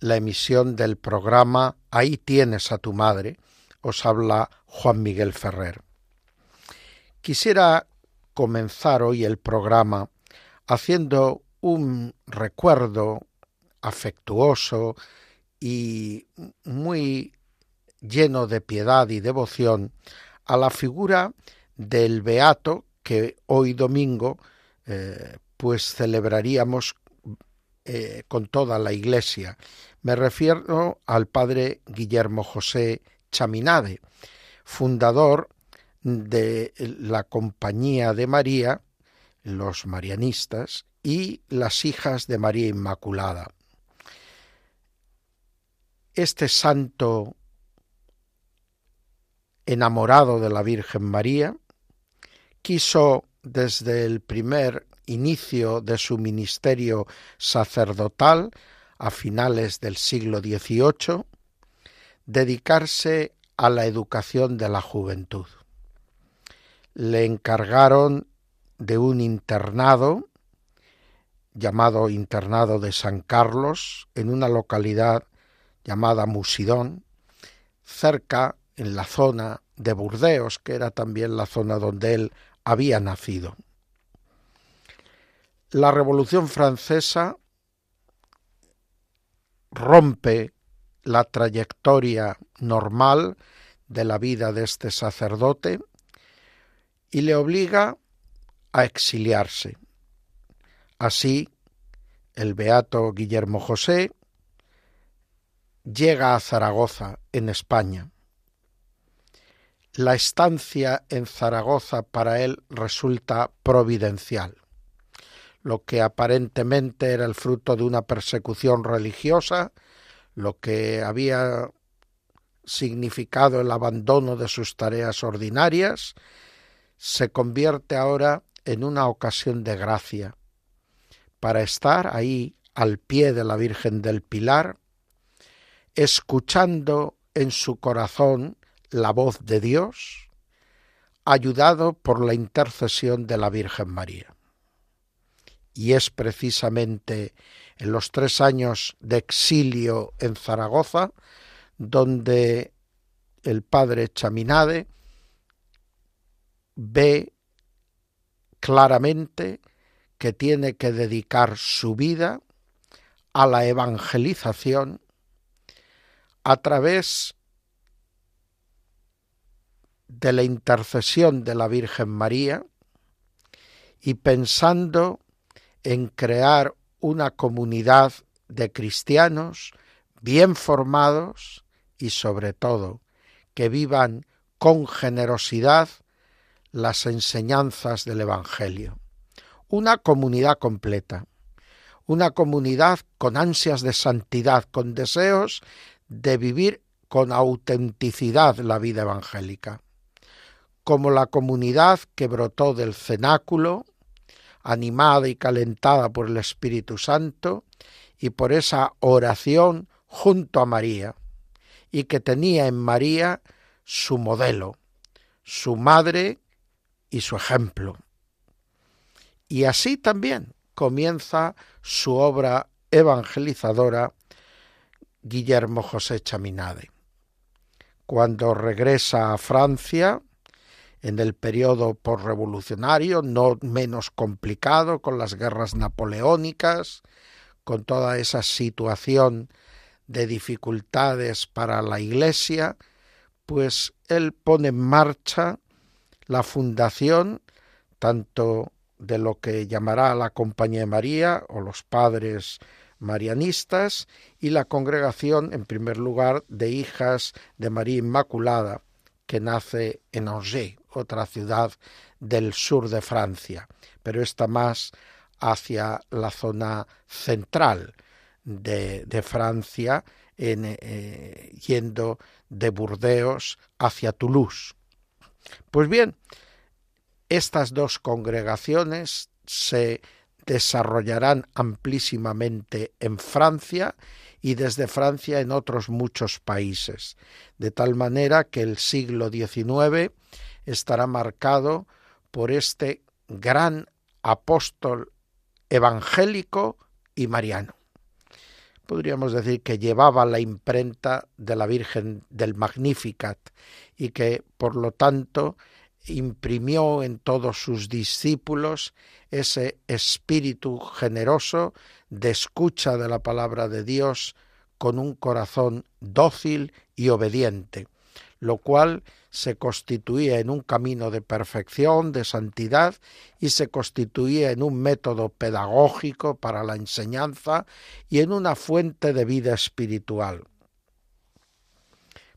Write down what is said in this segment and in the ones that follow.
la emisión del programa Ahí tienes a tu madre. Os habla Juan Miguel Ferrer. Quisiera comenzar hoy el programa haciendo un recuerdo afectuoso y muy lleno de piedad y devoción a la figura del beato que hoy domingo eh, pues celebraríamos eh, con toda la Iglesia. Me refiero al padre Guillermo José Chaminade, fundador de la Compañía de María, los marianistas, y las hijas de María Inmaculada. Este santo enamorado de la Virgen María, quiso desde el primer inicio de su ministerio sacerdotal a finales del siglo XVIII, dedicarse a la educación de la juventud. Le encargaron de un internado llamado Internado de San Carlos, en una localidad llamada Musidón, cerca en la zona de Burdeos, que era también la zona donde él había nacido. La Revolución Francesa rompe la trayectoria normal de la vida de este sacerdote y le obliga a exiliarse. Así, el beato Guillermo José llega a Zaragoza, en España. La estancia en Zaragoza para él resulta providencial lo que aparentemente era el fruto de una persecución religiosa, lo que había significado el abandono de sus tareas ordinarias, se convierte ahora en una ocasión de gracia. Para estar ahí al pie de la Virgen del Pilar, escuchando en su corazón la voz de Dios, ayudado por la intercesión de la Virgen María y es precisamente en los tres años de exilio en Zaragoza donde el padre Chaminade ve claramente que tiene que dedicar su vida a la evangelización a través de la intercesión de la Virgen María y pensando en crear una comunidad de cristianos bien formados y sobre todo que vivan con generosidad las enseñanzas del Evangelio. Una comunidad completa, una comunidad con ansias de santidad, con deseos de vivir con autenticidad la vida evangélica, como la comunidad que brotó del cenáculo animada y calentada por el Espíritu Santo y por esa oración junto a María, y que tenía en María su modelo, su madre y su ejemplo. Y así también comienza su obra evangelizadora Guillermo José Chaminade. Cuando regresa a Francia, en el periodo postrevolucionario, no menos complicado, con las guerras napoleónicas, con toda esa situación de dificultades para la Iglesia, pues él pone en marcha la fundación tanto de lo que llamará la Compañía de María o los padres marianistas y la congregación, en primer lugar, de hijas de María Inmaculada, que nace en Angers, otra ciudad del sur de Francia, pero está más hacia la zona central de, Francia eh, yendo de Burdeos hacia Toulouse. Pues bien, estas dos congregaciones se desarrollarán amplísimamente en Francia y desde Francia en otros muchos países, de tal manera que el siglo XIX estará marcado por este gran apóstol evangélico y mariano. Podríamos decir que llevaba la imprenta de la Virgen del Magnificat y que, por lo tanto, imprimió en todos sus discípulos ese espíritu generoso de escucha de la palabra de Dios con un corazón dócil y obediente, lo cual se constituía en un camino de perfección, de santidad, y se constituía en un método pedagógico para la enseñanza y en una fuente de vida espiritual.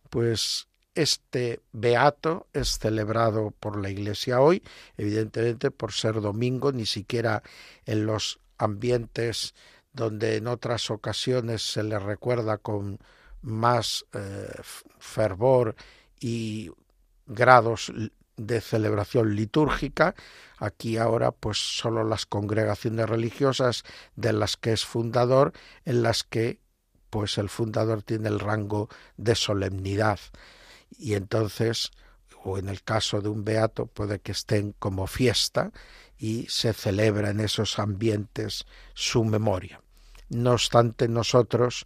Pues este beato es celebrado por la Iglesia hoy, evidentemente por ser domingo, ni siquiera en los ambientes donde en otras ocasiones se le recuerda con más eh, fervor y grados de celebración litúrgica. Aquí ahora pues solo las congregaciones religiosas de las que es fundador, en las que pues el fundador tiene el rango de solemnidad y entonces o en el caso de un beato puede que estén como fiesta y se celebra en esos ambientes su memoria. No obstante nosotros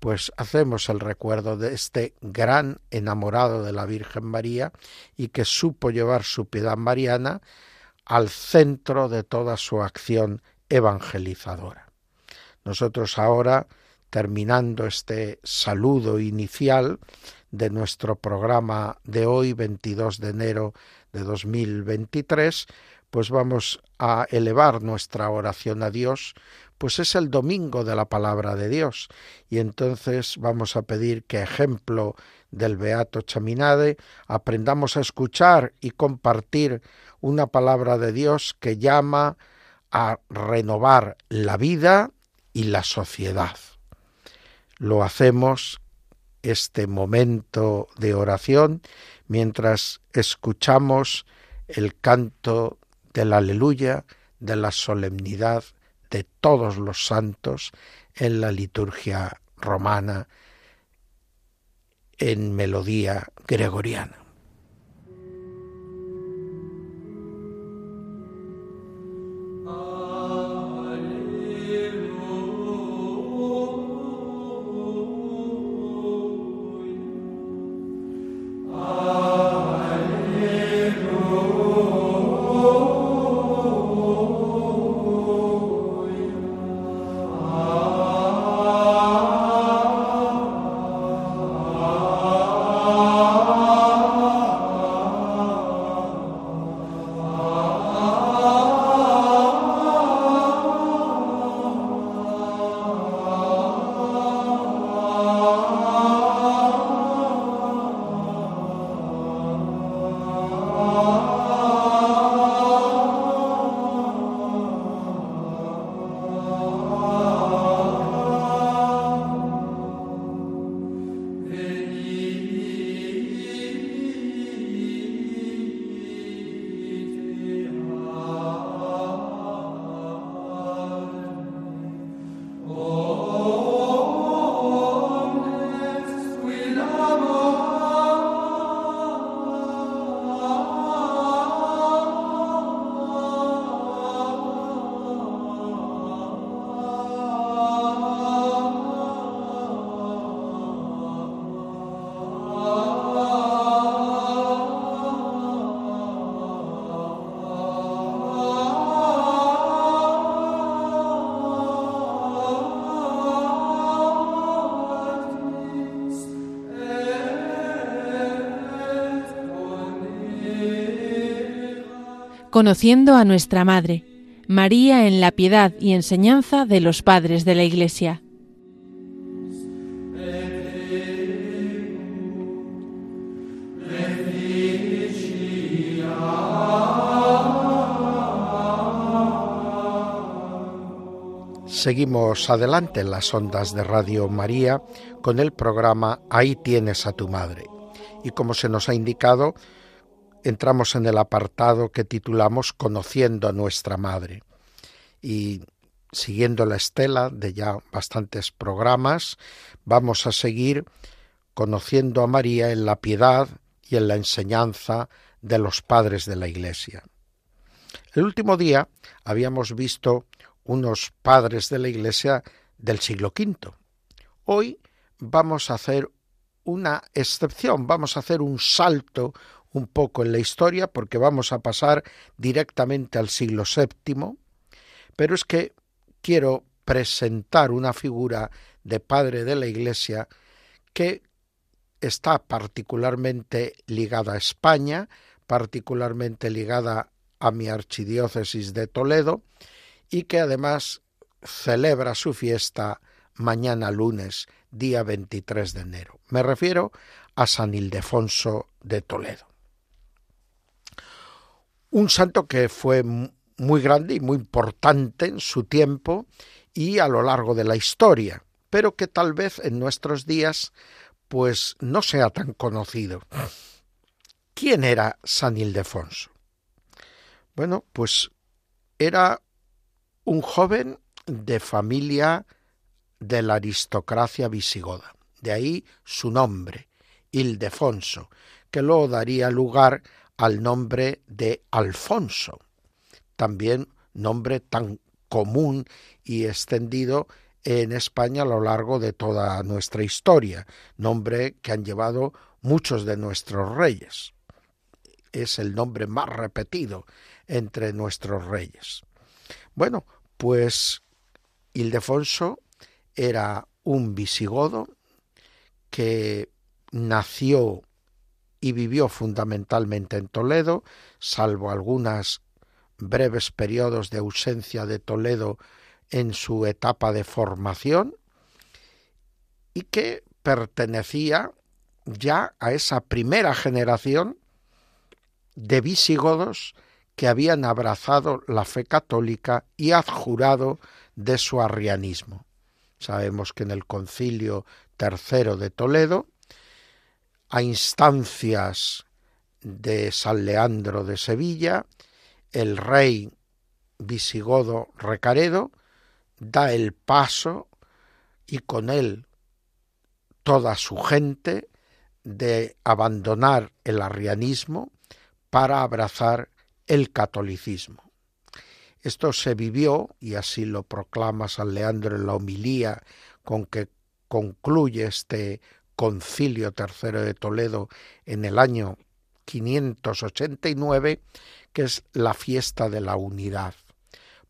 pues hacemos el recuerdo de este gran enamorado de la Virgen María y que supo llevar su piedad mariana al centro de toda su acción evangelizadora. Nosotros ahora, terminando este saludo inicial de nuestro programa de hoy, 22 de enero de 2023, pues vamos a elevar nuestra oración a Dios pues es el domingo de la palabra de Dios. Y entonces vamos a pedir que, ejemplo del Beato Chaminade, aprendamos a escuchar y compartir una palabra de Dios que llama a renovar la vida y la sociedad. Lo hacemos este momento de oración mientras escuchamos el canto del aleluya, de la solemnidad de todos los santos en la liturgia romana en melodía gregoriana. Conociendo a nuestra Madre, María en la piedad y enseñanza de los padres de la Iglesia. Seguimos adelante en las ondas de Radio María con el programa Ahí tienes a tu madre. Y como se nos ha indicado, entramos en el apartado que titulamos Conociendo a nuestra madre. Y siguiendo la estela de ya bastantes programas, vamos a seguir conociendo a María en la piedad y en la enseñanza de los padres de la Iglesia. El último día habíamos visto unos padres de la Iglesia del siglo V. Hoy vamos a hacer una excepción, vamos a hacer un salto un poco en la historia porque vamos a pasar directamente al siglo VII, pero es que quiero presentar una figura de padre de la Iglesia que está particularmente ligada a España, particularmente ligada a mi archidiócesis de Toledo, y que además celebra su fiesta mañana lunes, día 23 de enero. Me refiero a San Ildefonso de Toledo. Un santo que fue muy grande y muy importante en su tiempo y a lo largo de la historia, pero que tal vez en nuestros días pues no sea tan conocido. ¿Quién era San Ildefonso? Bueno, pues era un joven de familia de la aristocracia visigoda. De ahí su nombre, Ildefonso, que luego daría lugar al nombre de Alfonso, también nombre tan común y extendido en España a lo largo de toda nuestra historia, nombre que han llevado muchos de nuestros reyes. Es el nombre más repetido entre nuestros reyes. Bueno, pues Ildefonso era un visigodo que nació y vivió fundamentalmente en Toledo, salvo algunas breves periodos de ausencia de Toledo en su etapa de formación, y que pertenecía ya a esa primera generación de visigodos que habían abrazado la fe católica y adjurado de su arrianismo. Sabemos que en el concilio tercero de Toledo, a instancias de San Leandro de Sevilla, el rey visigodo Recaredo da el paso y con él toda su gente de abandonar el arrianismo para abrazar el catolicismo. Esto se vivió, y así lo proclama San Leandro en la homilía con que concluye este concilio tercero de Toledo en el año 589, que es la fiesta de la unidad.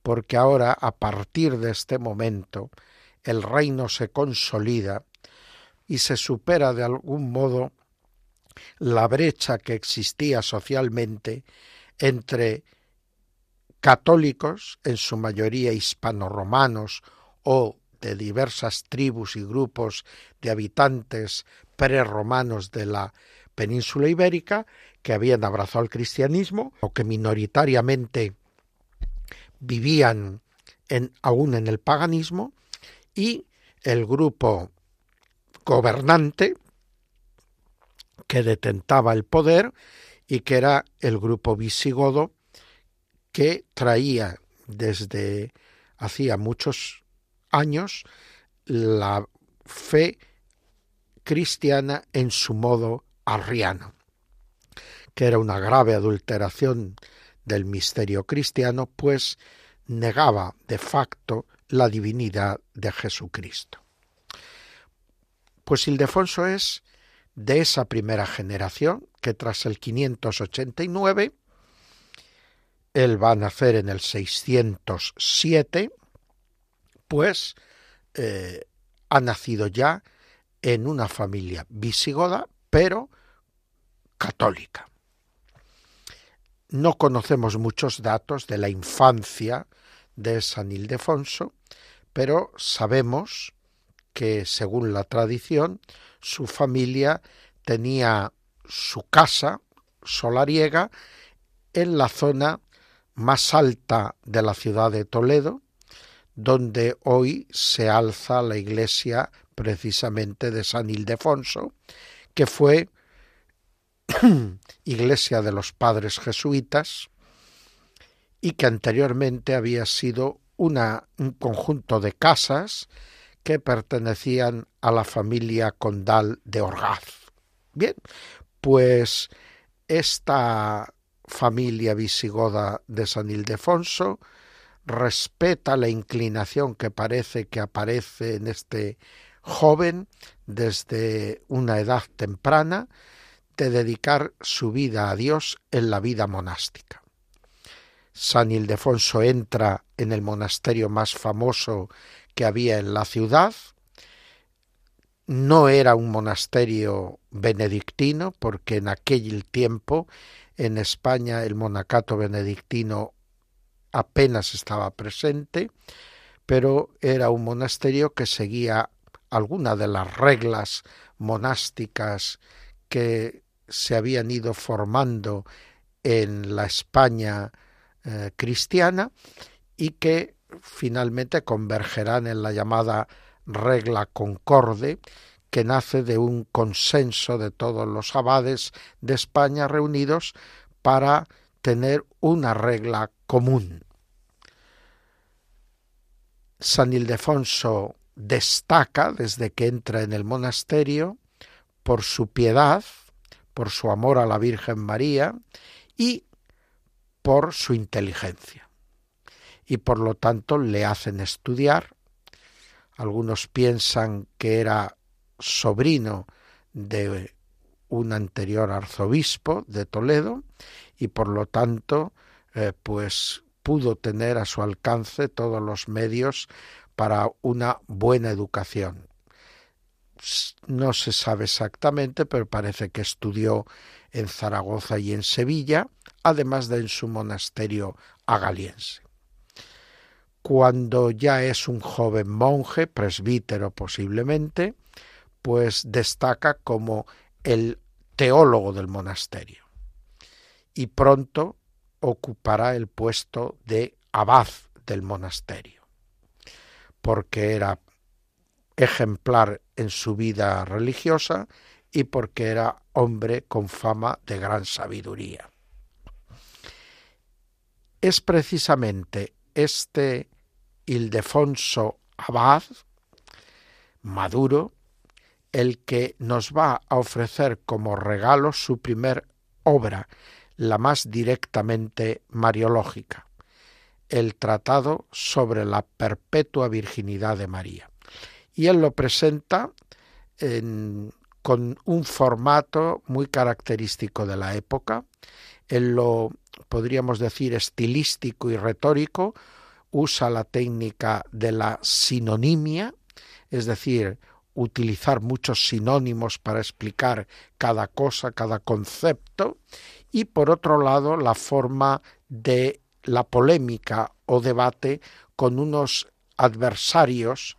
Porque ahora, a partir de este momento, el reino se consolida y se supera de algún modo la brecha que existía socialmente entre católicos, en su mayoría hispano-romanos o de diversas tribus y grupos de habitantes prerromanos de la península ibérica que habían abrazado el cristianismo o que minoritariamente vivían aún en el paganismo y el grupo gobernante que detentaba el poder y que era el grupo visigodo que traía desde hacía muchos años la fe cristiana en su modo arriano, que era una grave adulteración del misterio cristiano, pues negaba de facto la divinidad de Jesucristo. Pues Ildefonso es de esa primera generación que tras el 589, él va a nacer en el 607, pues ha nacido ya en una familia visigoda, pero católica. No conocemos muchos datos de la infancia de San Ildefonso, pero sabemos que, según la tradición, su familia tenía su casa solariega en la zona más alta de la ciudad de Toledo, donde hoy se alza la iglesia precisamente de San Ildefonso, que fue iglesia de los padres jesuitas y que anteriormente había sido un conjunto de casas que pertenecían a la familia condal de Orgaz. Bien, pues esta familia visigoda de San Ildefonso respeta la inclinación que parece que aparece en este joven desde una edad temprana de dedicar su vida a Dios en la vida monástica. San Ildefonso entra en el monasterio más famoso que había en la ciudad. No era un monasterio benedictino, porque en aquel tiempo en España el monacato benedictino apenas estaba presente, pero era un monasterio que seguía alguna de las reglas monásticas que se habían ido formando en la España eh, cristiana y que finalmente convergerán en la llamada regla concorde, que nace de un consenso de todos los abades de España reunidos para tener una regla común. San Ildefonso destaca desde que entra en el monasterio por su piedad, por su amor a la Virgen María y por su inteligencia. Y por lo tanto le hacen estudiar. Algunos piensan que era sobrino de un anterior arzobispo de Toledo y por lo tanto eh, pues pudo tener a su alcance todos los medios para una buena educación. No se sabe exactamente, pero parece que estudió en Zaragoza y en Sevilla, además de en su monasterio agaliense. Cuando ya es un joven monje, presbítero posiblemente, pues destaca como el teólogo del monasterio y pronto ocupará el puesto de abad del monasterio, porque era ejemplar en su vida religiosa y porque era hombre con fama de gran sabiduría. Es precisamente este Ildefonso Abad, maduro, el que nos va a ofrecer como regalo su primer obra, la más directamente mariológica, el Tratado sobre la Perpetua Virginidad de María. Y él lo presenta en con un formato muy característico de la época, en lo podríamos decir estilístico y retórico, usa la técnica de la sinonimia, es decir, utilizar muchos sinónimos para explicar cada cosa, cada concepto, y por otro lado la forma de la polémica o debate con unos adversarios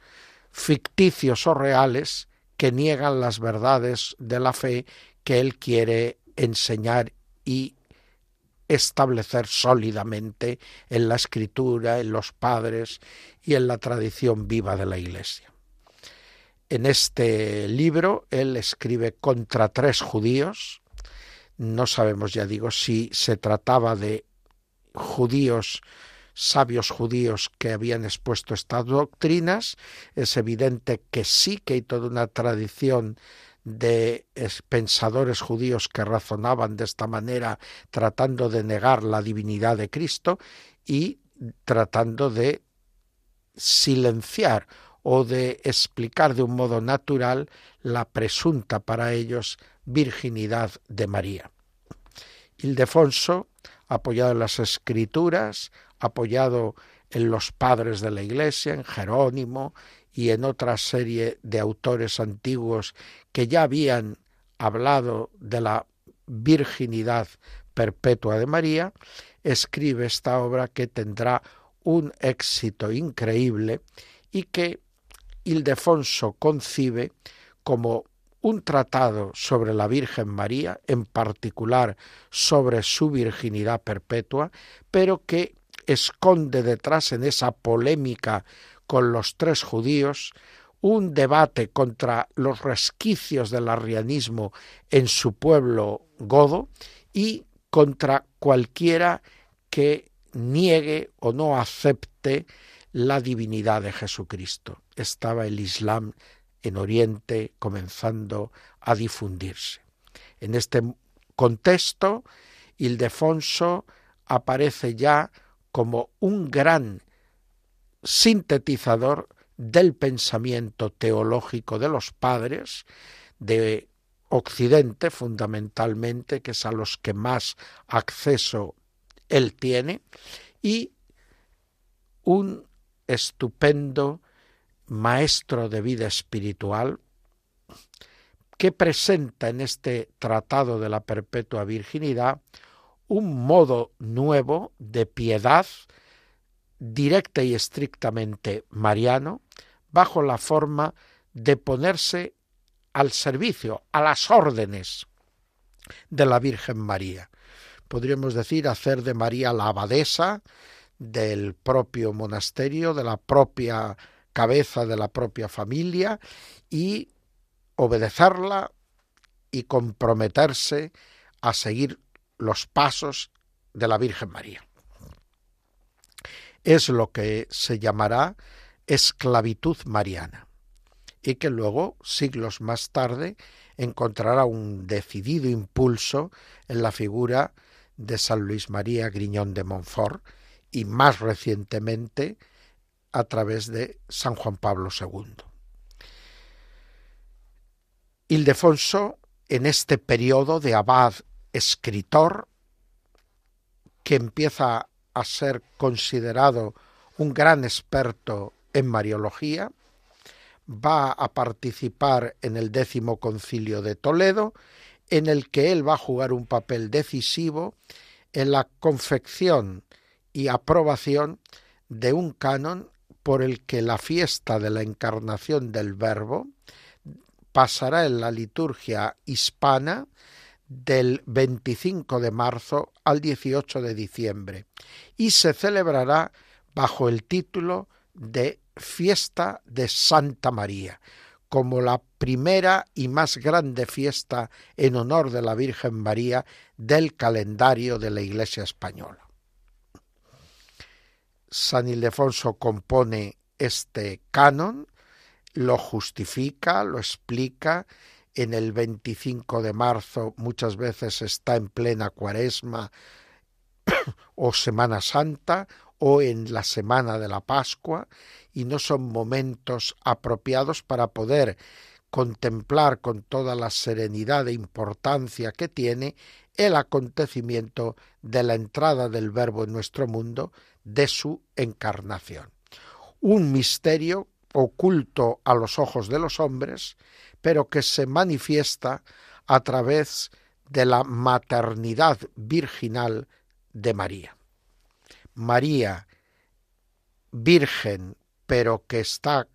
ficticios o reales que niegan las verdades de la fe que él quiere enseñar y establecer sólidamente en la escritura, en los padres y en la tradición viva de la Iglesia. En este libro él escribe contra tres judíos, no sabemos, ya digo, si se trataba de judíos sabios judíos que habían expuesto estas doctrinas. Es evidente que sí que hay toda una tradición de pensadores judíos que razonaban de esta manera, tratando de negar la divinidad de Cristo y tratando de silenciar o de explicar de un modo natural la presunta para ellos virginidad de María. Ildefonso, apoyado en las escrituras, apoyado en los padres de la Iglesia, en Jerónimo y en otra serie de autores antiguos que ya habían hablado de la virginidad perpetua de María, escribe esta obra que tendrá un éxito increíble y que Ildefonso concibe como un tratado sobre la Virgen María, en particular sobre su virginidad perpetua, pero que esconde detrás en esa polémica con los tres judíos un debate contra los resquicios del arrianismo en su pueblo godo y contra cualquiera que niegue o no acepte la divinidad de Jesucristo. Estaba el Islam en Oriente comenzando a difundirse. En este contexto, Ildefonso aparece ya como un gran sintetizador del pensamiento teológico de los padres de Occidente fundamentalmente, que es a los que más acceso él tiene, y un estupendo maestro de vida espiritual que presenta en este tratado de la perpetua virginidad un modo nuevo de piedad directa y estrictamente mariano, bajo la forma de ponerse al servicio, a las órdenes de la Virgen María. Podríamos decir hacer de María la abadesa del propio monasterio, de la propia cabeza de la propia familia y obedecerla y comprometerse a seguir los pasos de la Virgen María. Es lo que se llamará esclavitud mariana y que luego, siglos más tarde, encontrará un decidido impulso en la figura de San Luis María Griñón de Montfort y más recientemente a través de San Juan Pablo II. Ildefonso, en este periodo de abad escritor, que empieza a ser considerado un gran experto en Mariología, va a participar en el décimo concilio de Toledo, en el que él va a jugar un papel decisivo en la confección y aprobación de un canon por el que la fiesta de la encarnación del Verbo pasará en la liturgia hispana del 25 de marzo al 18 de diciembre y se celebrará bajo el título de Fiesta de Santa María, como la primera y más grande fiesta en honor de la Virgen María del calendario de la Iglesia española. San Ildefonso compone este canon, lo justifica, lo explica, en el 25 de marzo muchas veces está en plena cuaresma o Semana Santa o en la semana de la Pascua y no son momentos apropiados para poder contemplar con toda la serenidad e importancia que tiene el acontecimiento de la entrada del Verbo en nuestro mundo, de su encarnación. Un misterio oculto a los ojos de los hombres, pero que se manifiesta a través de la maternidad virginal de María. María, virgen, pero que está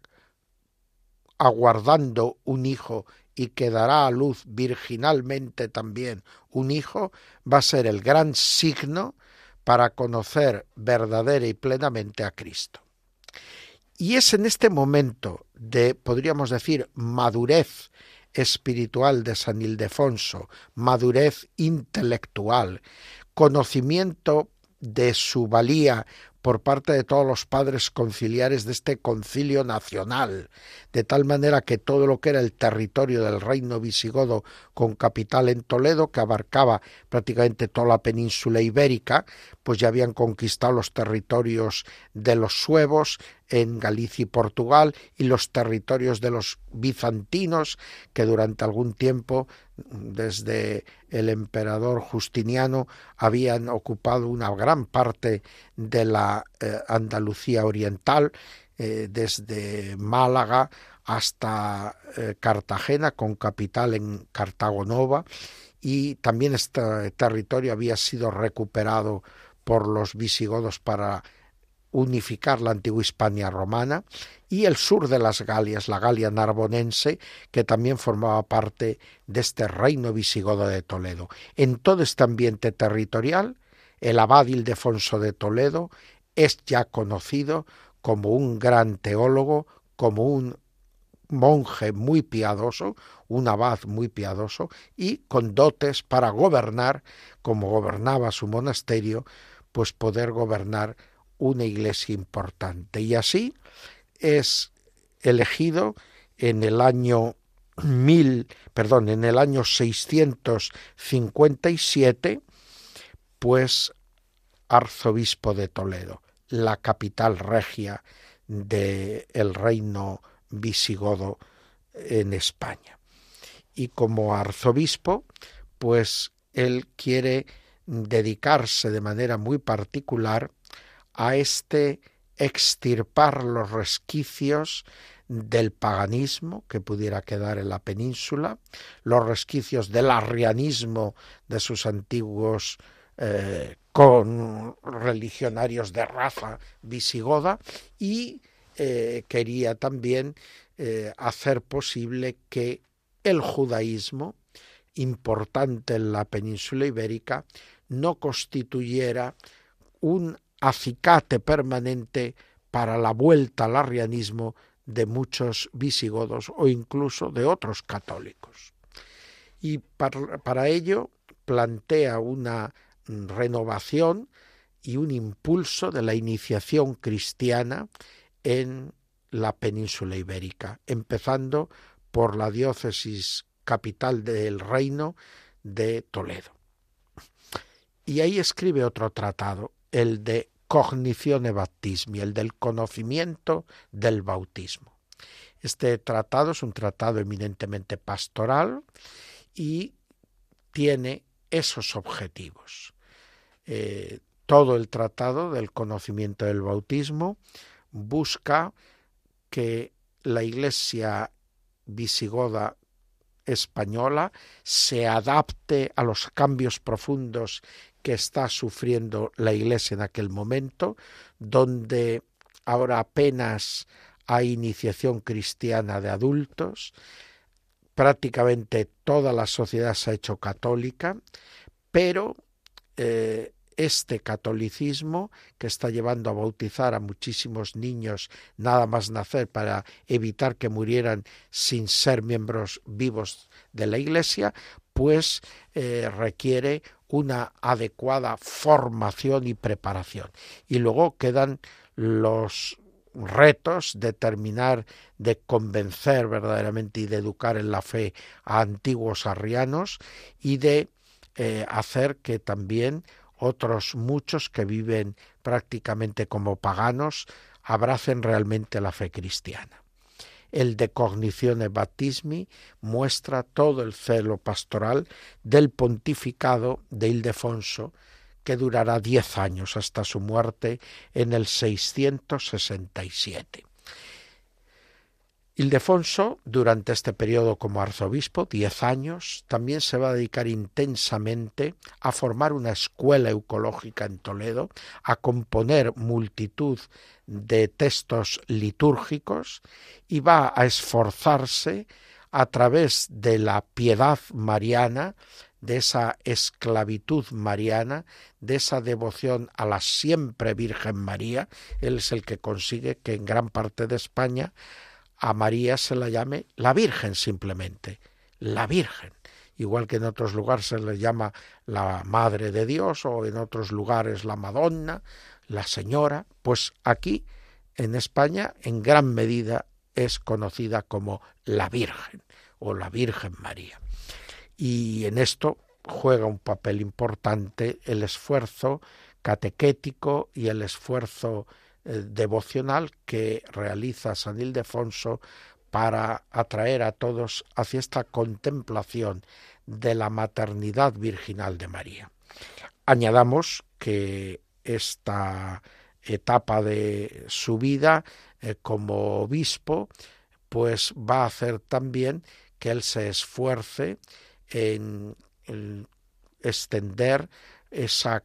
aguardando un hijo y que dará a luz virginalmente también un hijo, va a ser el gran signo para conocer verdadera y plenamente a Cristo. Y es en este momento de, podríamos decir, madurez espiritual de San Ildefonso, madurez intelectual, conocimiento de su valía por parte de todos los padres conciliares de este concilio nacional, de tal manera que todo lo que era el territorio del reino visigodo con capital en Toledo, que abarcaba prácticamente toda la península ibérica, pues ya habían conquistado los territorios de los suevos en Galicia y Portugal y los territorios de los bizantinos que durante algún tiempo desde el emperador Justiniano habían ocupado una gran parte de la eh, Andalucía oriental, eh, desde Málaga hasta eh, Cartagena, con capital en Cartago Nova, y también este territorio había sido recuperado por los visigodos para unificar la antigua Hispania romana y el sur de las Galias, la Galia narbonense, que también formaba parte de este reino visigodo de Toledo. En todo este ambiente territorial, el abad Ildefonso de Toledo es ya conocido como un gran teólogo, como un monje muy piadoso, un abad muy piadoso y con dotes para gobernar, como gobernaba su monasterio, pues poder gobernar una iglesia importante. Y así es elegido en el año mil, perdón, en el año 657, pues arzobispo de Toledo, la capital regia del el reino visigodo en España. Y como arzobispo, pues él quiere dedicarse de manera muy particular a este extirpar los resquicios del paganismo que pudiera quedar en la península, los resquicios del arrianismo de sus antiguos eh, con religionarios de raza visigoda y eh, quería también eh, hacer posible que el judaísmo, importante en la península ibérica, no constituyera un acicate permanente para la vuelta al arrianismo de muchos visigodos o incluso de otros católicos. Y para, ello plantea una renovación y un impulso de la iniciación cristiana en la península ibérica, empezando por la diócesis capital del reino de Toledo. Y ahí escribe otro tratado, el de Cognitione Baptismi, el del conocimiento del bautismo. Este tratado es un tratado eminentemente pastoral y tiene esos objetivos. Eh, todo el tratado del conocimiento del bautismo busca que la Iglesia visigoda española se adapte a los cambios profundos que está sufriendo la Iglesia en aquel momento, donde ahora apenas hay iniciación cristiana de adultos, prácticamente toda la sociedad se ha hecho católica, pero eh, este catolicismo que está llevando a bautizar a muchísimos niños nada más nacer para evitar que murieran sin ser miembros vivos de la Iglesia, pues eh, requiere una adecuada formación y preparación. Y luego quedan los retos de terminar de convencer verdaderamente y de educar en la fe a antiguos arrianos y de eh, hacer que también otros muchos que viven prácticamente como paganos abracen realmente la fe cristiana. El de Cognitione Baptismi muestra todo el celo pastoral del pontificado de Ildefonso, que durará diez años hasta su muerte en el 667. Ildefonso, durante este periodo como arzobispo, diez años, también se va a dedicar intensamente a formar una escuela ecológica en Toledo, a componer multitud de textos litúrgicos y va a esforzarse a través de la piedad mariana, de esa esclavitud mariana, de esa devoción a la siempre Virgen María. Él es el que consigue que en gran parte de España a María se la llame la Virgen simplemente, la Virgen. Igual que en otros lugares se le llama la Madre de Dios o en otros lugares la Madonna, la Señora, pues aquí en España en gran medida es conocida como la Virgen o la Virgen María. Y en esto juega un papel importante el esfuerzo catequético y el esfuerzo devocional que realiza San Ildefonso para atraer a todos hacia esta contemplación de la maternidad virginal de María. Añadamos que esta etapa de su vida eh, como obispo pues va a hacer también que él se esfuerce en extender esa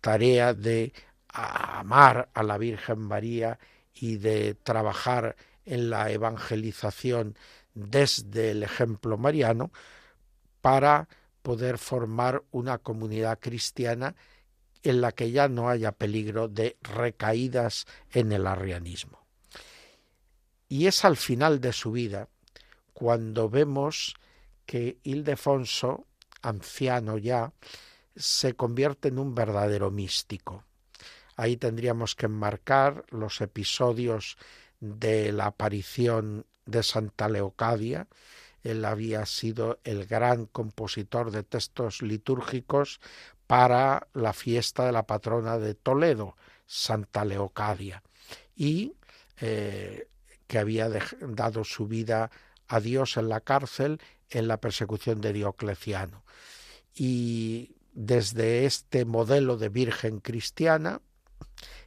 tarea de amar a la Virgen María y de trabajar en la evangelización desde el ejemplo mariano para poder formar una comunidad cristiana en la que ya no haya peligro de recaídas en el arrianismo. Y es al final de su vida cuando vemos que Ildefonso, anciano ya, se convierte en un verdadero místico. Ahí tendríamos que enmarcar los episodios de la aparición de Santa Leocadia. Él había sido el gran compositor de textos litúrgicos para la fiesta de la patrona de Toledo, Santa Leocadia, y eh, que había dado su vida a Dios en la cárcel en la persecución de Diocleciano. Y desde este modelo de virgen cristiana,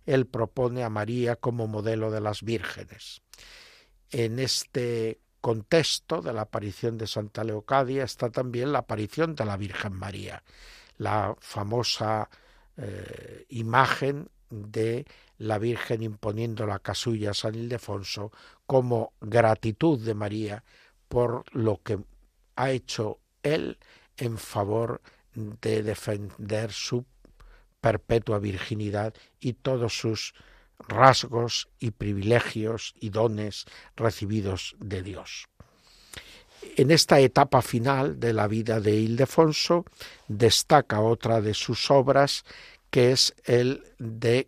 él propone a María como modelo de las vírgenes. En este contexto de la aparición de Santa Leocadia está también la aparición de la Virgen María, la famosa eh, imagen de la Virgen imponiendo la casulla a San Ildefonso como gratitud de María por lo que ha hecho él en favor de defender su perpetua virginidad y todos sus rasgos y privilegios y dones recibidos de Dios. En esta etapa final de la vida de Ildefonso destaca otra de sus obras que es el de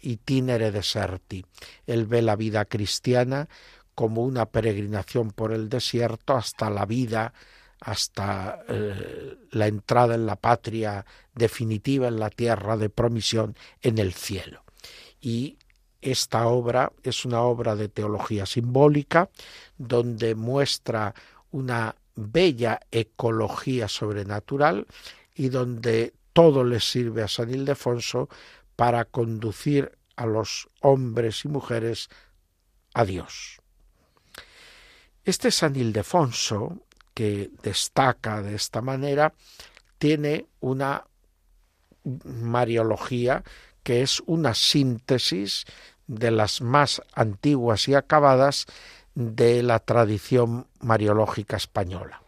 Itinere Deserti. Él ve la vida cristiana como una peregrinación por el desierto hasta la vida, hasta eh, la entrada en la patria definitiva, en la tierra de promisión, en el cielo. Y esta obra es una obra de teología simbólica donde muestra una bella ecología sobrenatural y donde todo le sirve a San Ildefonso para conducir a los hombres y mujeres a Dios. Este San Ildefonso, que destaca de esta manera, tiene una mariología que es una síntesis de las más antiguas y acabadas de la tradición mariológica española.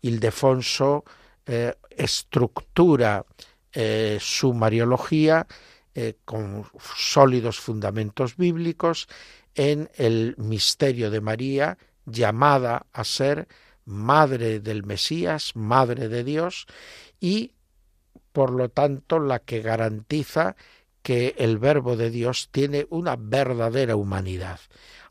Ildefonso eh, estructura eh, su mariología eh, con sólidos fundamentos bíblicos en el misterio de María, llamada a ser madre del Mesías, madre de Dios, y por lo tanto la que garantiza que el Verbo de Dios tiene una verdadera humanidad.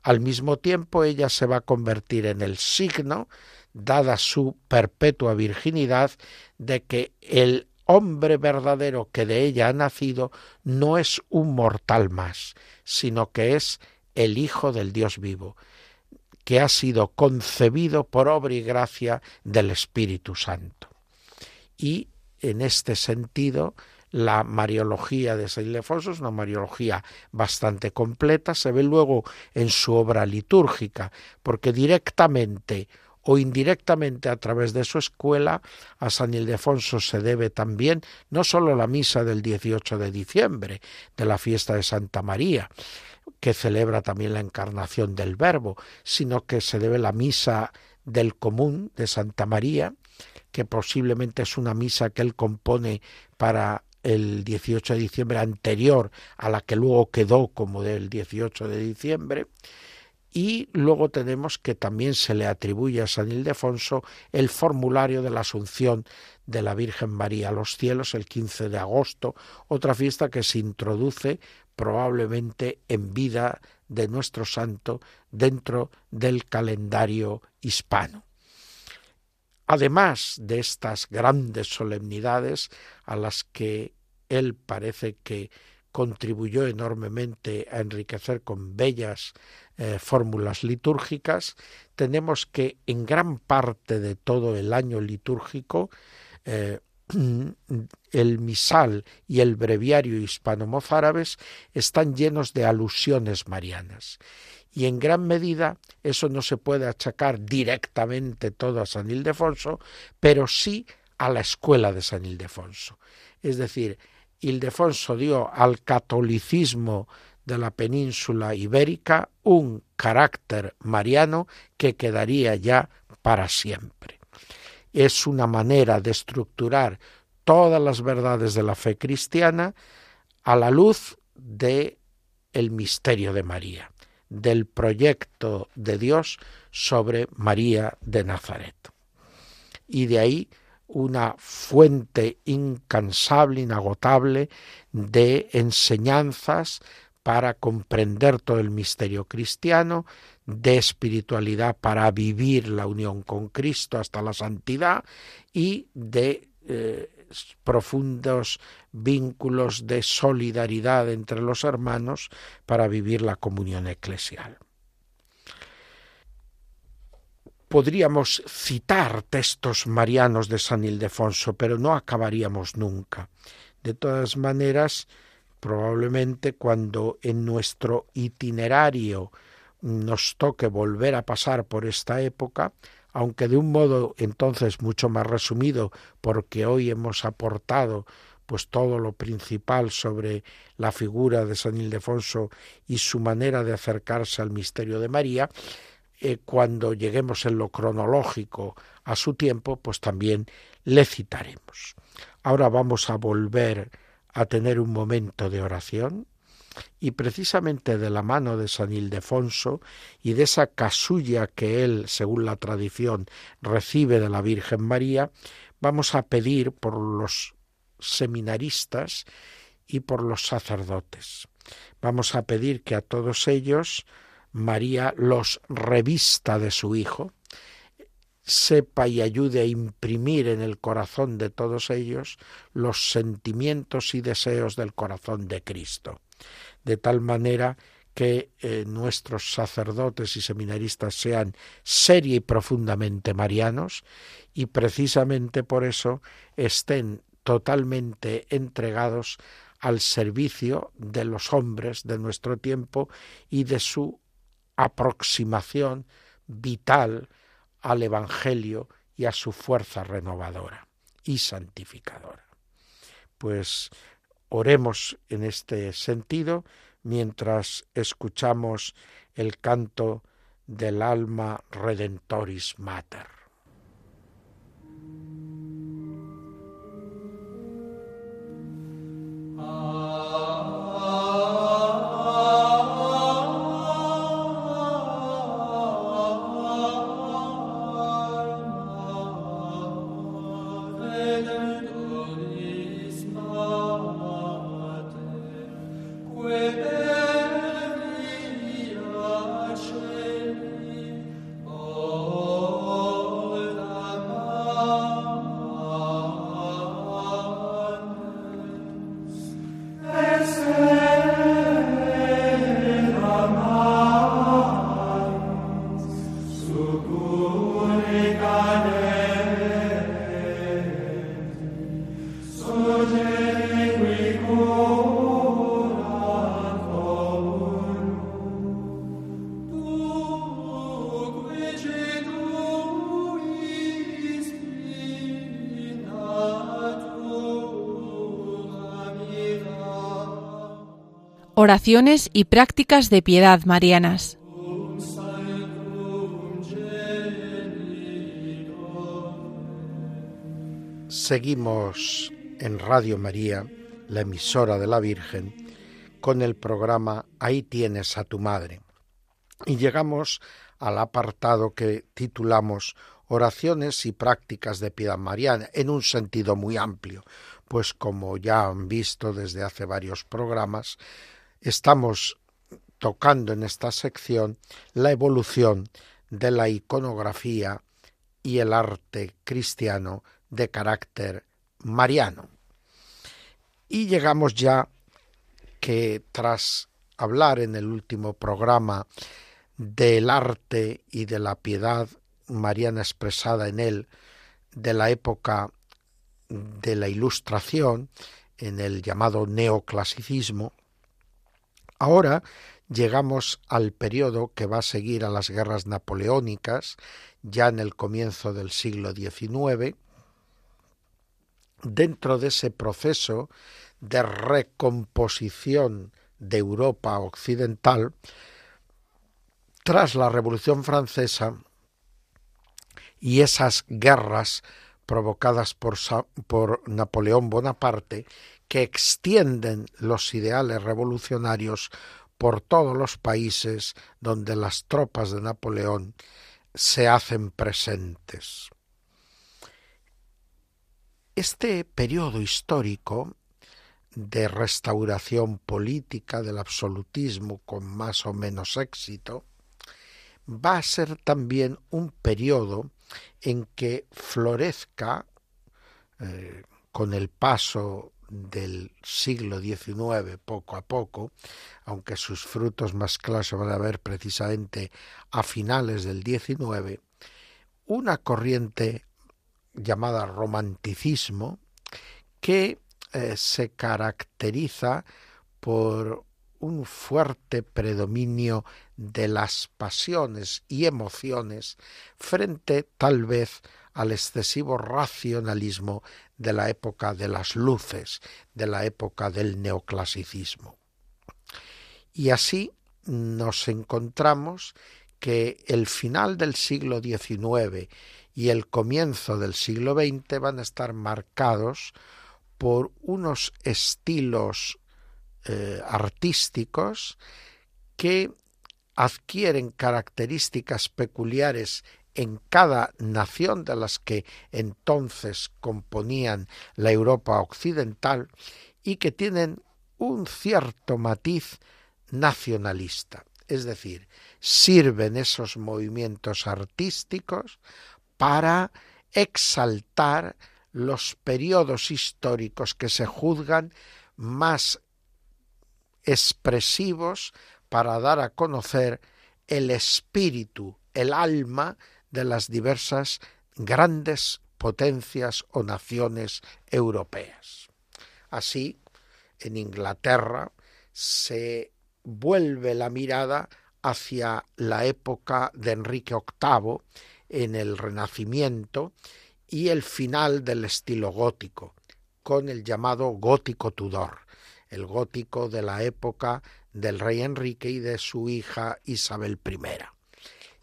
Al mismo tiempo ella se va a convertir en el signo, dada su perpetua virginidad, de que el hombre verdadero que de ella ha nacido no es un mortal más, sino que es el Hijo del Dios vivo, que ha sido concebido por obra y gracia del Espíritu Santo. Y en este sentido, la Mariología de San Ildefonso es una Mariología bastante completa, se ve luego en su obra litúrgica, porque directamente o indirectamente a través de su escuela, a San Ildefonso se debe también no sólo la misa del 18 de diciembre, de la fiesta de Santa María, que celebra también la encarnación del Verbo, sino que se debe la misa del común de Santa María, que posiblemente es una misa que él compone para el 18 de diciembre anterior a la que luego quedó como del 18 de diciembre, y luego tenemos que también se le atribuye a San Ildefonso el formulario de la Asunción de la Virgen María a los cielos el 15 de agosto, otra fiesta que se introduce probablemente en vida de nuestro santo dentro del calendario hispano. Además de estas grandes solemnidades a las que él parece que contribuyó enormemente a enriquecer con bellas eh, fórmulas litúrgicas, tenemos que en gran parte de todo el año litúrgico eh, el misal y el breviario hispano-mozárabes están llenos de alusiones marianas. Y en gran medida eso no se puede achacar directamente todo a San Ildefonso, pero sí a la escuela de San Ildefonso. Es decir, Ildefonso dio al catolicismo de la península ibérica un carácter mariano que quedaría ya para siempre. Es una manera de estructurar todas las verdades de la fe cristiana a la luz de el misterio de María, del proyecto de Dios sobre María de Nazaret. Y de ahí una fuente incansable, inagotable de enseñanzas para comprender todo el misterio cristiano, de espiritualidad para vivir la unión con Cristo hasta la santidad y de eh, profundos vínculos de solidaridad entre los hermanos para vivir la comunión eclesial. Podríamos citar textos marianos de San Ildefonso, pero no acabaríamos nunca. De todas maneras, probablemente cuando en nuestro itinerario nos toque volver a pasar por esta época, aunque de un modo entonces mucho más resumido, porque hoy hemos aportado pues todo lo principal sobre la figura de San Ildefonso y su manera de acercarse al misterio de María, eh, cuando lleguemos en lo cronológico a su tiempo, pues también le citaremos. Ahora vamos a volver a tener un momento de oración y precisamente de la mano de San Ildefonso y de esa casulla que él, según la tradición, recibe de la Virgen María, vamos a pedir por los seminaristas y por los sacerdotes. Vamos a pedir que a todos ellos María los revista de su Hijo, sepa y ayude a imprimir en el corazón de todos ellos los sentimientos y deseos del corazón de Cristo, de tal manera que eh, nuestros sacerdotes y seminaristas sean seria y profundamente marianos y precisamente por eso estén totalmente entregados al servicio de los hombres de nuestro tiempo y de su aproximación vital al Evangelio y a su fuerza renovadora y santificadora. Pues oremos en este sentido mientras escuchamos el canto del alma Redentoris Mater. Oraciones y prácticas de piedad marianas. Seguimos en Radio María, la emisora de la Virgen, con el programa Ahí tienes a tu madre. Y llegamos al apartado que titulamos Oraciones y prácticas de piedad mariana, en un sentido muy amplio, pues como ya han visto desde hace varios programas, estamos tocando en esta sección la evolución de la iconografía y el arte cristiano de carácter mariano. Y llegamos ya que tras hablar en el último programa del arte y de la piedad mariana expresada en él, de la época de la Ilustración, en el llamado neoclasicismo, Ahora llegamos al periodo que va a seguir a las guerras napoleónicas, ya en el comienzo del siglo XIX. Dentro de ese proceso de recomposición de Europa occidental, tras la Revolución Francesa y esas guerras provocadas por, por Napoleón Bonaparte que extienden los ideales revolucionarios por todos los países donde las tropas de Napoleón se hacen presentes. Este periodo histórico de restauración política del absolutismo con más o menos éxito va a ser también un periodo en que florezca eh, con el paso del siglo XIX poco a poco, aunque sus frutos más claros se van a ver precisamente a finales del XIX, una corriente llamada romanticismo que eh, se caracteriza por un fuerte predominio de las pasiones y emociones frente tal vez al excesivo racionalismo de la época de las luces, de la época del neoclasicismo. Y así nos encontramos que el final del siglo XIX y el comienzo del siglo XX van a estar marcados por unos estilos eh, artísticos que adquieren características peculiares en cada nación de las que entonces componían la Europa occidental y que tienen un cierto matiz nacionalista. Es decir, sirven esos movimientos artísticos para exaltar los periodos históricos que se juzgan más expresivos para dar a conocer el espíritu, el alma de las diversas grandes potencias o naciones europeas. Así, en Inglaterra se vuelve la mirada hacia la época de Enrique VIII en el Renacimiento y el final del estilo gótico, con el llamado gótico Tudor, el gótico de la época del rey Enrique y de su hija Isabel I.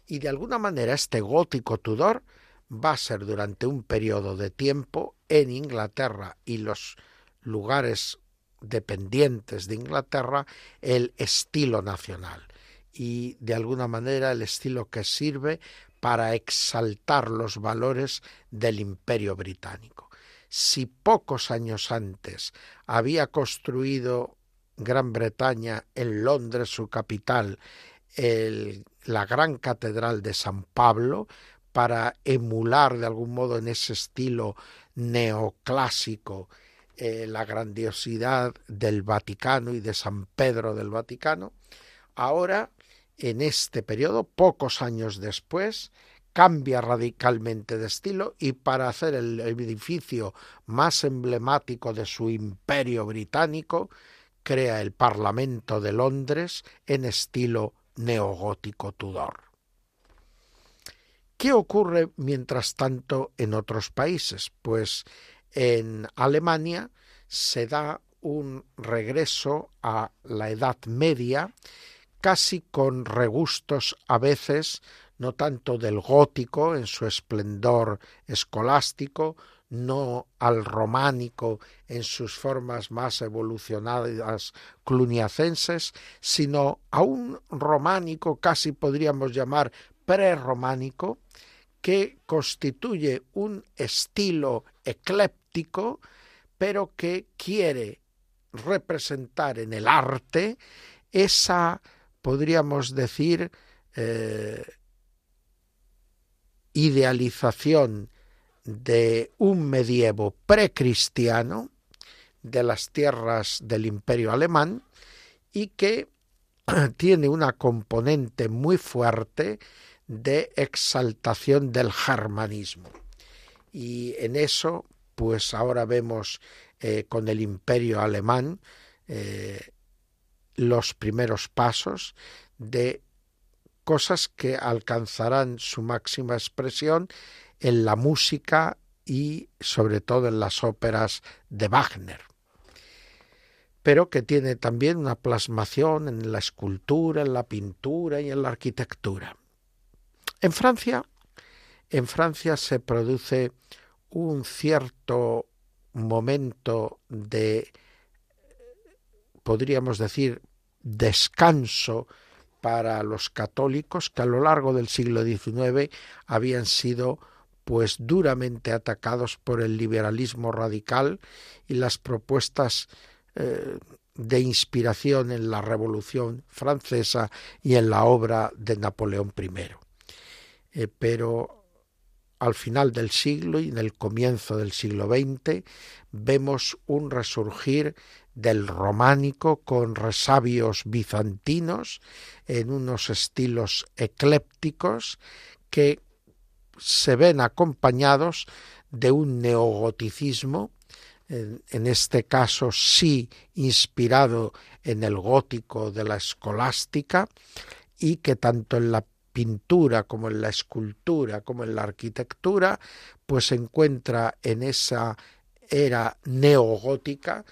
Y de alguna manera este gótico Tudor va a ser durante un periodo de tiempo en Inglaterra y los lugares dependientes de Inglaterra el estilo nacional y de alguna manera el estilo que sirve para exaltar los valores del imperio británico. Si pocos años antes había construido Gran Bretaña en Londres, su capital, la gran catedral de San Pablo, para emular de algún modo en ese estilo neoclásico eh, la grandiosidad del Vaticano y de San Pedro del Vaticano, ahora en este periodo, pocos años después, cambia radicalmente de estilo y para hacer el edificio más emblemático de su imperio británico, crea el Parlamento de Londres en estilo neogótico Tudor. ¿Qué ocurre mientras tanto en otros países? Pues en Alemania se da un regreso a la Edad Media casi con regustos a veces no tanto del gótico en su esplendor escolástico, no al románico en sus formas más evolucionadas cluniacenses, sino a un románico casi podríamos llamar prerrománico, que constituye un estilo ecléptico, pero que quiere representar en el arte esa podríamos decir, eh, idealización de un medievo precristiano de las tierras del imperio alemán y que tiene una componente muy fuerte de exaltación del germanismo. Y en eso, pues ahora vemos eh, con el imperio alemán eh, los primeros pasos de cosas que alcanzarán su máxima expresión en la música y sobre todo en las óperas de Wagner pero que tiene también una plasmación en la escultura, en la pintura y en la arquitectura. En Francia, en Francia se produce un cierto momento de, podríamos decir, descanso para los católicos que a lo largo del siglo XIX habían sido pues duramente atacados por el liberalismo radical y las propuestas eh, de inspiración en la Revolución Francesa y en la obra de Napoleón I. Eh, pero al final del siglo y en el comienzo del siglo XX vemos un resurgir del románico con resabios bizantinos en unos estilos eclépticos que se ven acompañados de un neogoticismo, en, este caso sí inspirado en el gótico de la escolástica, y que tanto en la pintura como en la escultura como en la arquitectura, pues se encuentra en esa era neogótica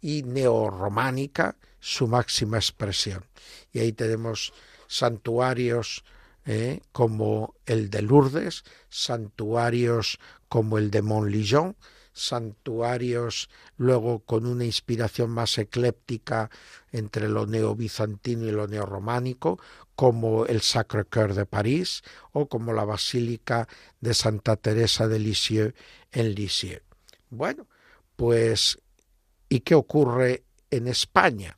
y neorrománica su máxima expresión. Y ahí tenemos santuarios eh, como el de Lourdes, santuarios como el de Montligeon, santuarios luego con una inspiración más ecléptica entre lo neobizantino y lo neorrománico, como el Sacré-Cœur de París o como la Basílica de Santa Teresa de Lisieux en Lisieux. Bueno, pues ¿Y qué ocurre en España?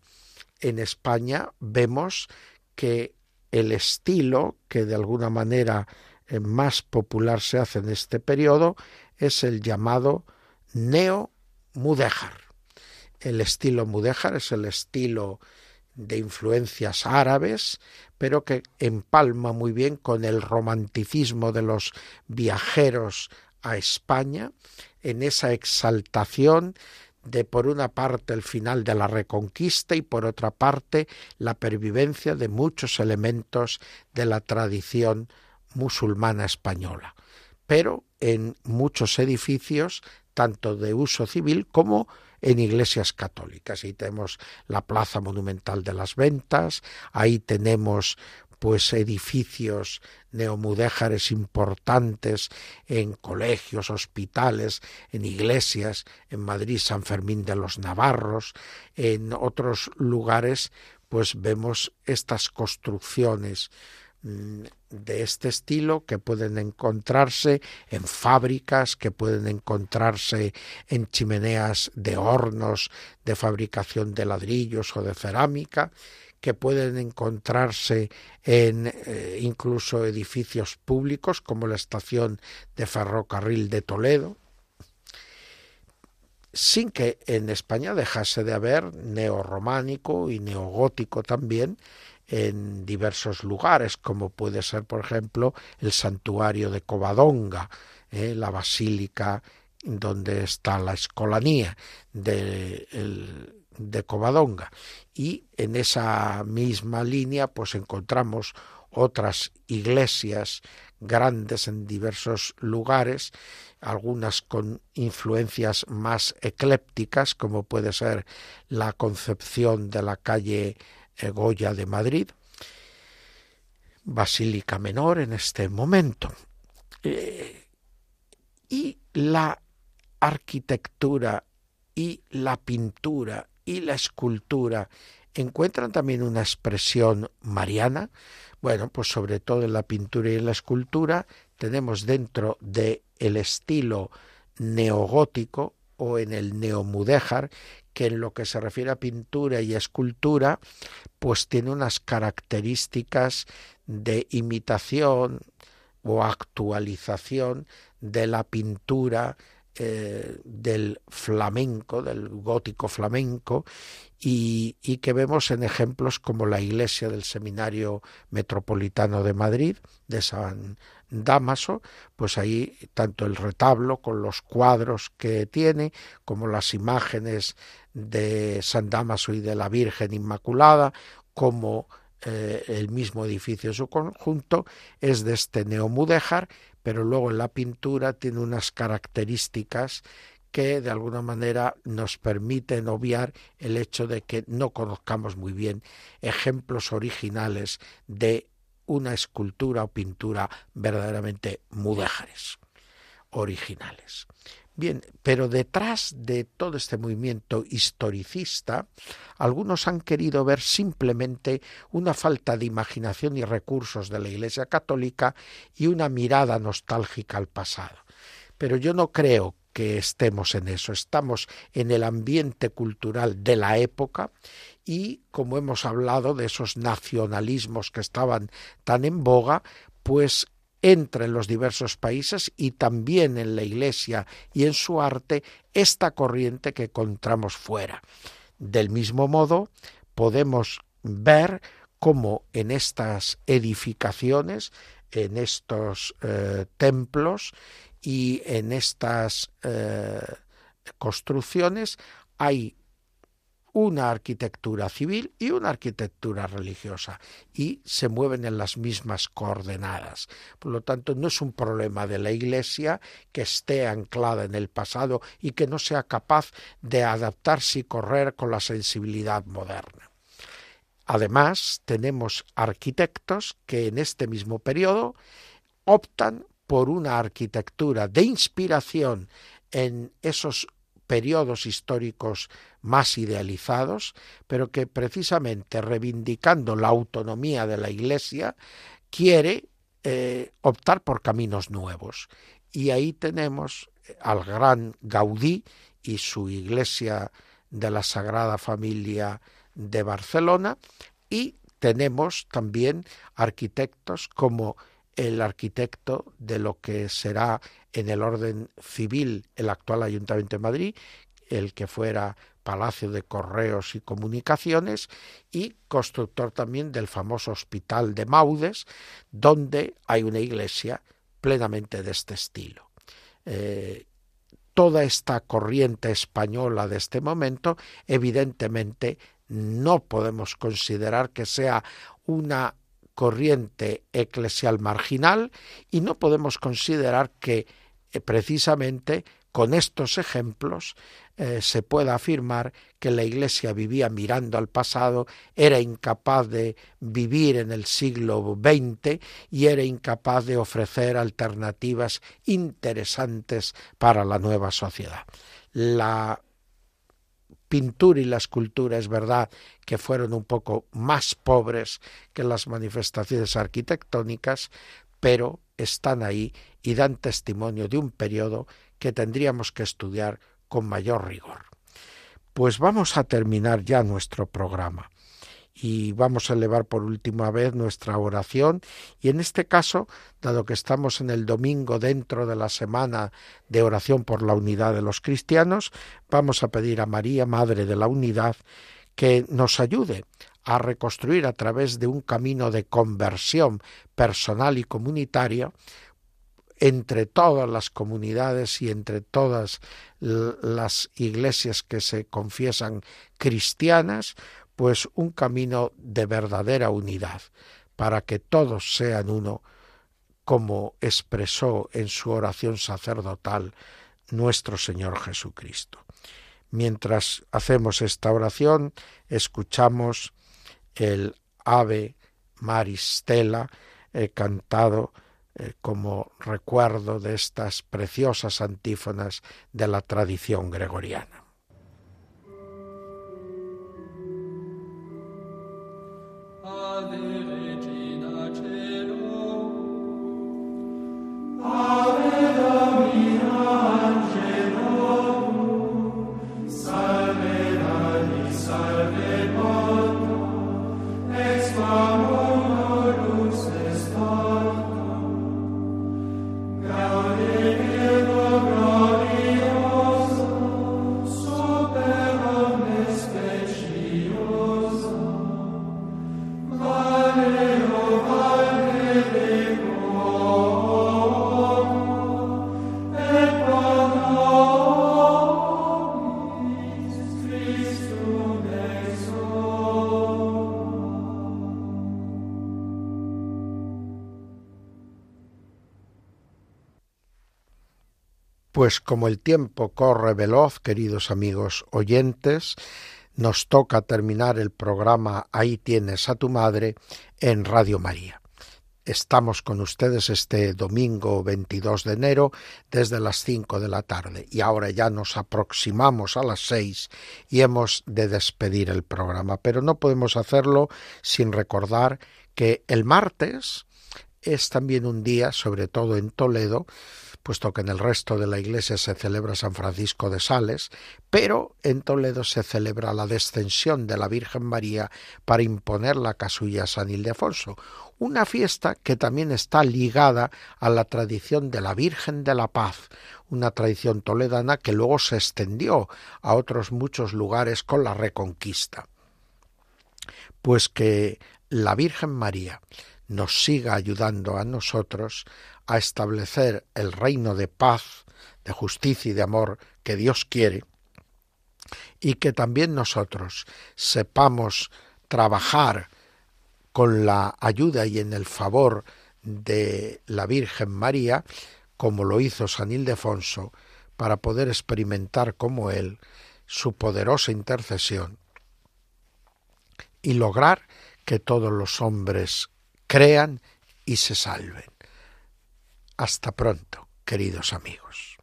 En España vemos que el estilo que de alguna manera eh, más popular se hace en este periodo es el llamado neo-mudéjar. El estilo mudéjar es el estilo de influencias árabes, pero que empalma muy bien con el romanticismo de los viajeros a España, en esa exaltación de por una parte el final de la reconquista y por otra parte la pervivencia de muchos elementos de la tradición musulmana española, pero en muchos edificios tanto de uso civil como en iglesias católicas. Ahí tenemos la Plaza Monumental de las Ventas, ahí tenemos pues edificios neomudéjares importantes en colegios, hospitales, en iglesias, en Madrid San Fermín de los Navarros, en otros lugares pues vemos estas construcciones mm, de este estilo que pueden encontrarse en fábricas, que pueden encontrarse en chimeneas de hornos de fabricación de ladrillos o de cerámica que pueden encontrarse en eh, incluso edificios públicos como la estación de ferrocarril de Toledo, sin que en España dejase de haber neorrománico y neogótico también en diversos lugares, como puede ser, por ejemplo, el santuario de Covadonga, eh, la basílica donde está la escolanía del de Covadonga y en esa misma línea pues encontramos otras iglesias grandes en diversos lugares, algunas con influencias más eclépticas, como puede ser la Concepción de la calle Goya de Madrid, Basílica Menor en este momento. Eh, y la arquitectura y la pintura y la escultura encuentran también una expresión mariana. Bueno, pues sobre todo en la pintura y en la escultura tenemos dentro de el estilo neogótico o en el neomudéjar, que en lo que se refiere a pintura y escultura, pues tiene unas características de imitación o actualización de la pintura eh, del flamenco, del gótico flamenco, y, que vemos en ejemplos como la iglesia del Seminario Metropolitano de Madrid, de San Damaso, pues ahí tanto el retablo con los cuadros que tiene, como las imágenes de San Damaso y de la Virgen Inmaculada, como eh, el mismo edificio en su conjunto, es de este neomudéjar, pero luego la pintura tiene unas características que de alguna manera nos permiten obviar el hecho de que no conozcamos muy bien ejemplos originales de una escultura o pintura verdaderamente mudéjares. originales. Bien, pero detrás de todo este movimiento historicista, algunos han querido ver simplemente una falta de imaginación y recursos de la Iglesia Católica y una mirada nostálgica al pasado. Pero yo no creo que estemos en eso, estamos en el ambiente cultural de la época y como hemos hablado de esos nacionalismos que estaban tan en boga, pues entre los diversos países y también en la Iglesia y en su arte esta corriente que encontramos fuera. Del mismo modo, podemos ver cómo en estas edificaciones, en estos eh, templos y en estas eh, construcciones hay una arquitectura civil y una arquitectura religiosa y se mueven en las mismas coordenadas. Por lo tanto, no es un problema de la Iglesia que esté anclada en el pasado y que no sea capaz de adaptarse y correr con la sensibilidad moderna. Además, tenemos arquitectos que en este mismo periodo optan por una arquitectura de inspiración en esos periodos históricos más idealizados, pero que precisamente reivindicando la autonomía de la Iglesia, quiere eh, optar por caminos nuevos. Y ahí tenemos eh, al gran Gaudí y su Iglesia de la Sagrada Familia de Barcelona y tenemos también arquitectos como el arquitecto de lo que será en el orden civil el actual Ayuntamiento de Madrid, el que fuera Palacio de Correos y Comunicaciones y constructor también del famoso Hospital de Maudes, donde hay una iglesia plenamente de este estilo. Eh, toda esta corriente española de este momento, evidentemente, no podemos considerar que sea una corriente eclesial marginal y no podemos considerar que eh, precisamente con estos ejemplos eh, se pueda afirmar que la Iglesia vivía mirando al pasado, era incapaz de vivir en el siglo XX y era incapaz de ofrecer alternativas interesantes para la nueva sociedad. La pintura y la escultura es verdad que fueron un poco más pobres que las manifestaciones arquitectónicas, pero están ahí y dan testimonio de un periodo que tendríamos que estudiar con mayor rigor. Pues vamos a terminar ya nuestro programa y vamos a elevar por última vez nuestra oración. Y en este caso, dado que estamos en el domingo dentro de la semana de oración por la unidad de los cristianos, vamos a pedir a María, Madre de la Unidad, que nos ayude a reconstruir a través de un camino de conversión personal y comunitaria entre todas las comunidades y entre todas las iglesias que se confiesan cristianas, pues un camino de verdadera unidad, para que todos sean uno, como expresó en su oración sacerdotal nuestro Señor Jesucristo. Mientras hacemos esta oración, escuchamos el Ave Maristela eh, cantado eh, como recuerdo de estas preciosas antífonas de la tradición gregoriana. Amen. Pues como el tiempo corre veloz, queridos amigos oyentes, nos toca terminar el programa Ahí tienes a tu madre en Radio María. Estamos con ustedes este domingo 22 de enero desde las 5 de la tarde y ahora ya nos aproximamos a las 6 y hemos de despedir el programa, pero no podemos hacerlo sin recordar que el martes es también un día, sobre todo en Toledo, puesto que en el resto de la iglesia se celebra San Francisco de Sales, pero en Toledo se celebra la descensión de la Virgen María para imponer la casulla a San Ildefonso, una fiesta que también está ligada a la tradición de la Virgen de la Paz, una tradición toledana que luego se extendió a otros muchos lugares con la Reconquista. Pues que la Virgen María nos siga ayudando a nosotros a establecer el reino de paz, de justicia y de amor que Dios quiere, y que también nosotros sepamos trabajar con la ayuda y en el favor de la Virgen María, como lo hizo San Ildefonso, para poder experimentar como él su poderosa intercesión y lograr que todos los hombres crean y se salven. Hasta pronto, queridos amigos.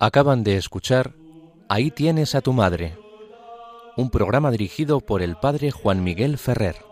Acaban de escuchar Ahí tienes a tu madre, un programa dirigido por el padre Juan Miguel Ferrer.